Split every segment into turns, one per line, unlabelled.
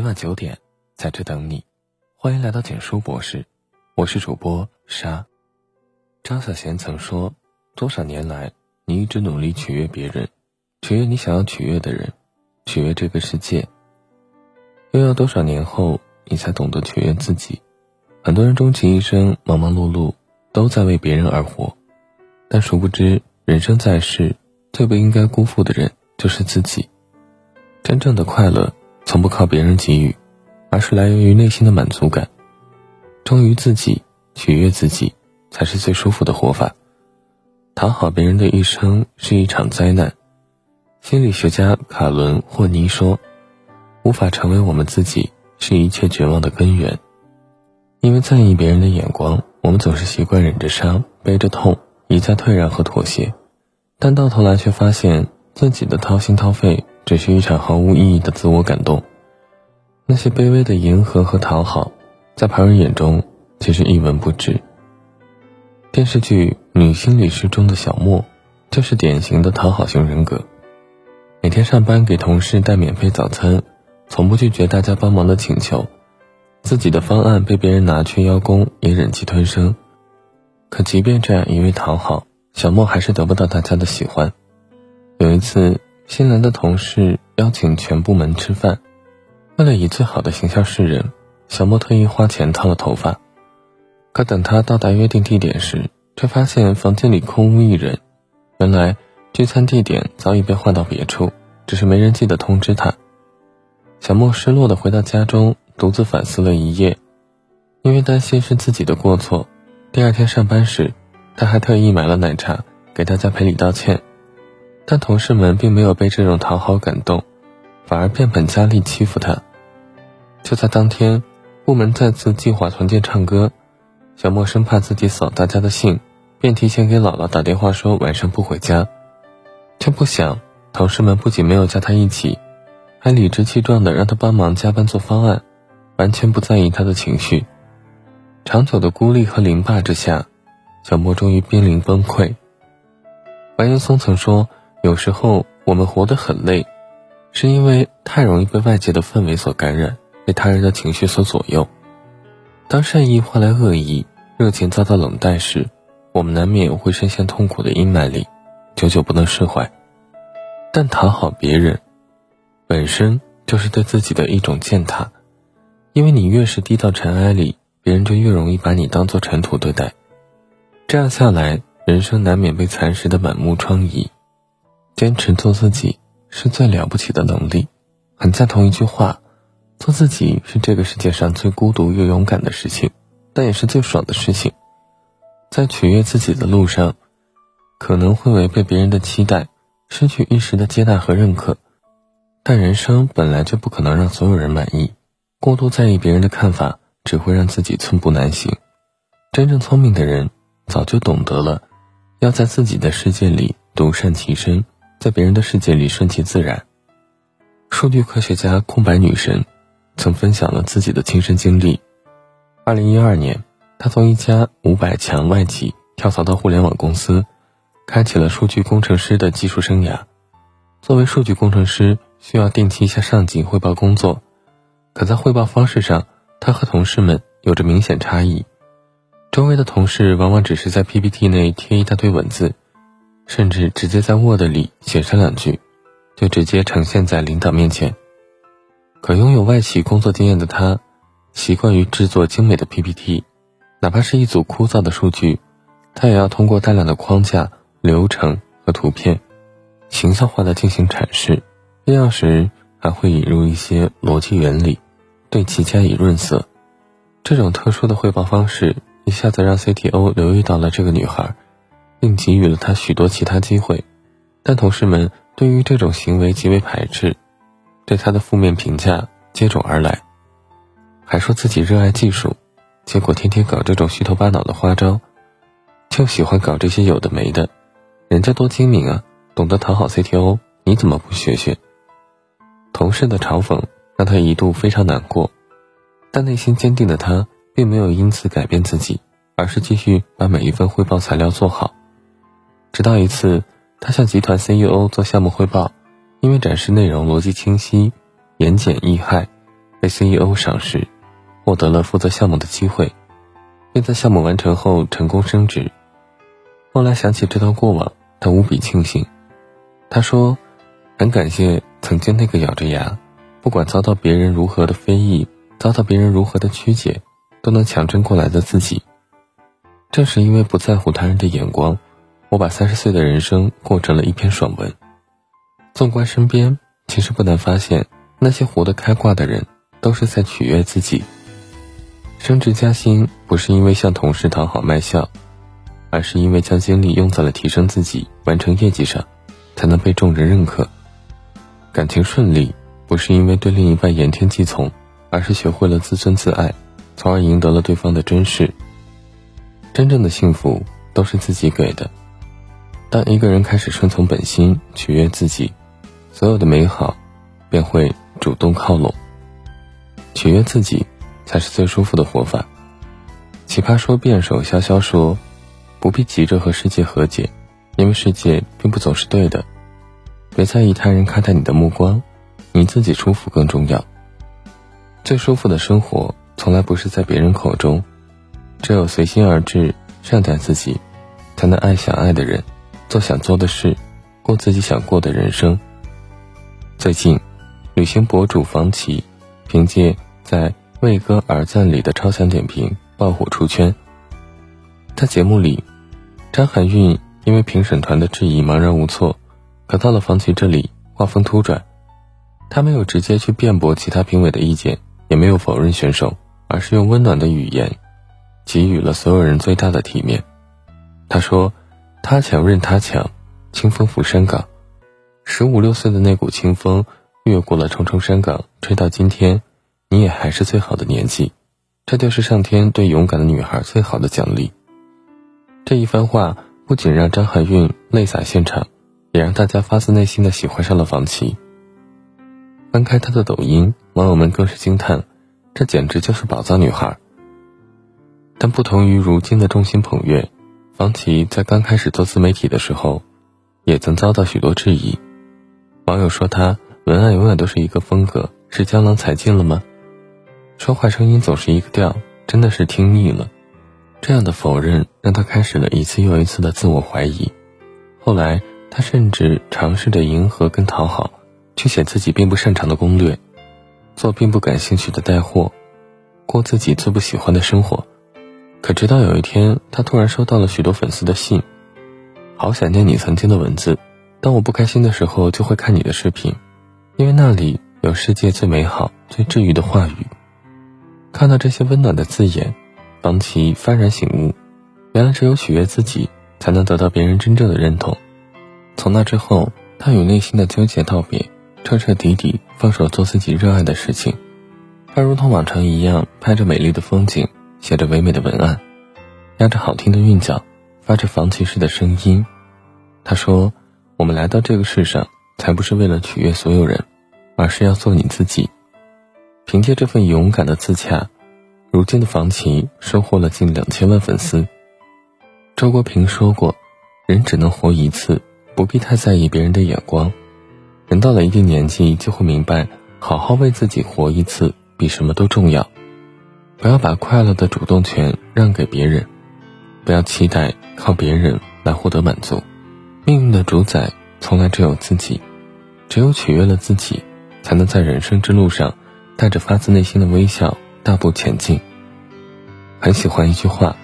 每晚九点，在这等你。欢迎来到简书博士，我是主播沙。张小娴曾说：“多少年来，你一直努力取悦别人，取悦你想要取悦的人，取悦这个世界。又要多少年后，你才懂得取悦自己？很多人终其一生，忙忙碌碌，都在为别人而活，但殊不知，人生在世，最不应该辜负的人就是自己。真正的快乐。”从不靠别人给予，而是来源于内心的满足感。忠于自己，取悦自己，才是最舒服的活法。讨好别人的一生是一场灾难。心理学家卡伦·霍尼说：“无法成为我们自己，是一切绝望的根源。因为在意别人的眼光，我们总是习惯忍着伤，背着痛，一再退让和妥协，但到头来却发现自己的掏心掏肺。”只是一场毫无意义的自我感动。那些卑微的迎合和讨好，在旁人眼中其实一文不值。电视剧《女心理师》中的小莫，就是典型的讨好型人格。每天上班给同事带免费早餐，从不拒绝大家帮忙的请求。自己的方案被别人拿去邀功，也忍气吞声。可即便这样一味讨好，小莫还是得不到大家的喜欢。有一次。新来的同事邀请全部门吃饭，为了以最好的形象示人，小莫特意花钱烫了头发。可等他到达约定地点时，却发现房间里空无一人。原来聚餐地点早已被换到别处，只是没人记得通知他。小莫失落的回到家中，独自反思了一夜。因为担心是自己的过错，第二天上班时，他还特意买了奶茶给大家赔礼道歉。但同事们并没有被这种讨好感动，反而变本加厉欺负他。就在当天，部门再次计划团建唱歌，小莫生怕自己扫大家的兴，便提前给姥姥打电话说晚上不回家，却不想同事们不仅没有叫他一起，还理直气壮地让他帮忙加班做方案，完全不在意他的情绪。长久的孤立和凌霸之下，小莫终于濒临崩溃。白岩松曾说。有时候我们活得很累，是因为太容易被外界的氛围所感染，被他人的情绪所左右。当善意换来恶意，热情遭到冷淡时，我们难免会深陷痛苦的阴霾里，久久不能释怀。但讨好别人，本身就是对自己的一种践踏，因为你越是低到尘埃里，别人就越容易把你当做尘土对待。这样下来，人生难免被蚕食的满目疮痍。坚持做自己是最了不起的能力，很赞同一句话：做自己是这个世界上最孤独又勇敢的事情，但也是最爽的事情。在取悦自己的路上，可能会违背别人的期待，失去一时的接纳和认可，但人生本来就不可能让所有人满意，过度在意别人的看法，只会让自己寸步难行。真正聪明的人早就懂得了，要在自己的世界里独善其身。在别人的世界里顺其自然。数据科学家空白女神曾分享了自己的亲身经历。二零一二年，她从一家五百强外企跳槽到互联网公司，开启了数据工程师的技术生涯。作为数据工程师，需要定期向上级汇报工作，可在汇报方式上，她和同事们有着明显差异。周围的同事往往只是在 PPT 内贴一大堆文字。甚至直接在 Word 里写上两句，就直接呈现在领导面前。可拥有外企工作经验的他，习惯于制作精美的 PPT，哪怕是一组枯燥的数据，他也要通过大量的框架、流程和图片，形象化的进行阐释。必要时还会引入一些逻辑原理，对其加以润色。这种特殊的汇报方式，一下子让 CTO 留意到了这个女孩。并给予了他许多其他机会，但同事们对于这种行为极为排斥，对他的负面评价接踵而来，还说自己热爱技术，结果天天搞这种虚头巴脑的花招，就喜欢搞这些有的没的，人家多精明啊，懂得讨好 CTO，你怎么不学学？同事的嘲讽让他一度非常难过，但内心坚定的他并没有因此改变自己，而是继续把每一份汇报材料做好。直到一次，他向集团 CEO 做项目汇报，因为展示内容逻辑清晰、言简意赅，被 CEO 赏识，获得了负责项目的机会，并在项目完成后成功升职。后来想起这段过往，他无比庆幸。他说：“很感谢曾经那个咬着牙，不管遭到别人如何的非议，遭到别人如何的曲解，都能强撑过来的自己。正是因为不在乎他人的眼光，我把三十岁的人生过成了一篇爽文。纵观身边，其实不难发现，那些活得开挂的人，都是在取悦自己。升职加薪，不是因为向同事讨好卖笑。”而是因为将精力用在了提升自己、完成业绩上，才能被众人认可。感情顺利，不是因为对另一半言听计从，而是学会了自尊自爱，从而赢得了对方的珍视。真正的幸福都是自己给的。当一个人开始顺从本心，取悦自己，所有的美好便会主动靠拢。取悦自己，才是最舒服的活法。奇葩说辩手潇潇说。不必急着和世界和解，因为世界并不总是对的。别在意他人看待你的目光，你自己舒服更重要。最舒服的生活，从来不是在别人口中，只有随心而至，善待自己，才能爱想爱的人，做想做的事，过自己想过的人生。最近，旅行博主房琪凭借在《为歌而赞》里的超强点评爆火出圈。在节目里。张含韵因为评审团的质疑茫然无措，可到了房琪这里，画风突转，他没有直接去辩驳其他评委的意见，也没有否认选手，而是用温暖的语言，给予了所有人最大的体面。他说：“他强任他强，清风拂山岗。十五六岁的那股清风，越过了重重山岗，吹到今天，你也还是最好的年纪。这就是上天对勇敢的女孩最好的奖励。”这一番话不仅让张含韵泪洒现场，也让大家发自内心的喜欢上了房琪。翻开她的抖音，网友们更是惊叹：这简直就是宝藏女孩。但不同于如今的众星捧月，王琪在刚开始做自媒体的时候，也曾遭到许多质疑。网友说她文案永远都是一个风格，是江郎才尽了吗？说话声音总是一个调，真的是听腻了。这样的否认让他开始了一次又一次的自我怀疑。后来，他甚至尝试着迎合跟讨好，去写自己并不擅长的攻略，做并不感兴趣的带货，过自己最不喜欢的生活。可直到有一天，他突然收到了许多粉丝的信，好想念你曾经的文字。当我不开心的时候，就会看你的视频，因为那里有世界最美好、最治愈的话语。看到这些温暖的字眼。方琦幡然醒悟，原来只有取悦自己，才能得到别人真正的认同。从那之后，他与内心的纠结道别，彻彻底底放手做自己热爱的事情。他如同往常一样，拍着美丽的风景，写着唯美的文案，押着好听的韵脚，发着房琪式的声音。他说：“我们来到这个世上，才不是为了取悦所有人，而是要做你自己。”凭借这份勇敢的自洽。如今的房琪收获了近两千万粉丝。周国平说过：“人只能活一次，不必太在意别人的眼光。人到了一定年纪，就会明白，好好为自己活一次，比什么都重要。不要把快乐的主动权让给别人，不要期待靠别人来获得满足。命运的主宰从来只有自己，只有取悦了自己，才能在人生之路上带着发自内心的微笑。”大步前进。很喜欢一句话：“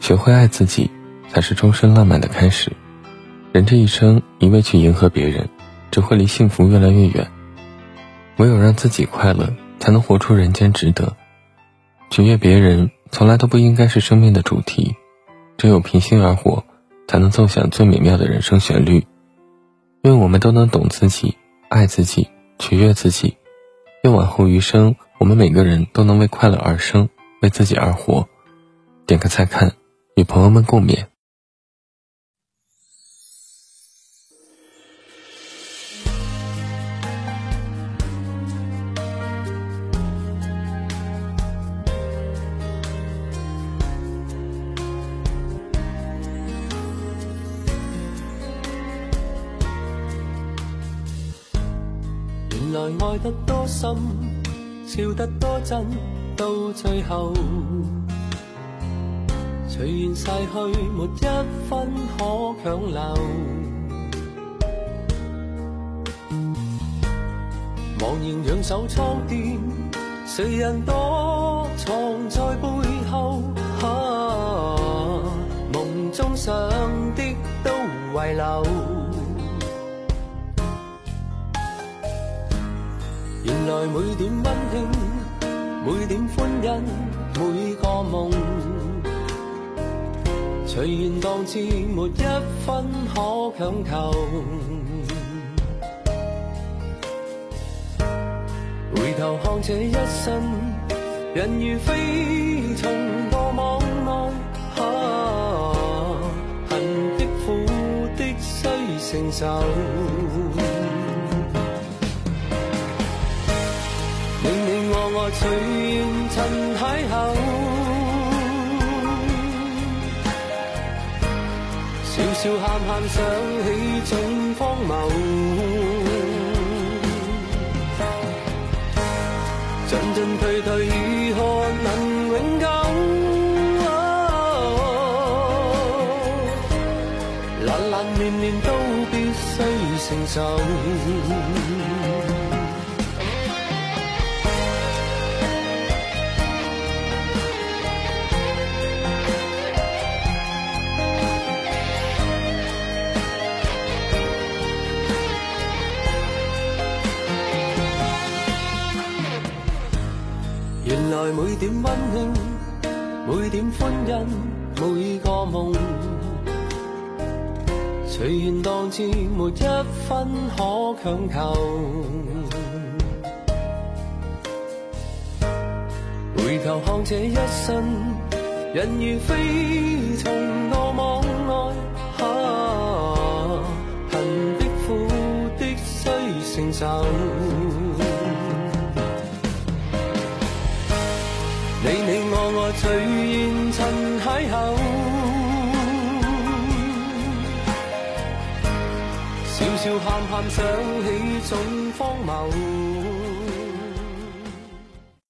学会爱自己，才是终身浪漫的开始。”人这一生一味去迎合别人，只会离幸福越来越远。唯有让自己快乐，才能活出人间值得。取悦别人，从来都不应该是生命的主题。只有平心而活，才能奏响最美妙的人生旋律。愿我们都能懂自己，爱自己，取悦自己。愿往后余生。我们每个人都能为快乐而生，为自己而活。点个赞看，与朋友们共勉。
爱得多深。笑得多真，到最后随缘逝去，没一分可强留。茫然仰首苍天，谁人躲藏在背后？啊梦中想的都遗留。原来每点温馨，每点欢欣，每个梦，随缘当至，没一分可强求。回头看这一生，人如飞虫堕网内，恨的苦的需承受。我我随缘尘邂逅，笑笑喊喊想起总荒谬。进进退退，如何能永久？难难绵绵都必须承受。来每点温馨，每点欢欣，每个梦，随缘当至，没一分可强求。回头看这一生，人如飞虫堕网内，恨的苦的需承受。笑喊喊想起总荒谬。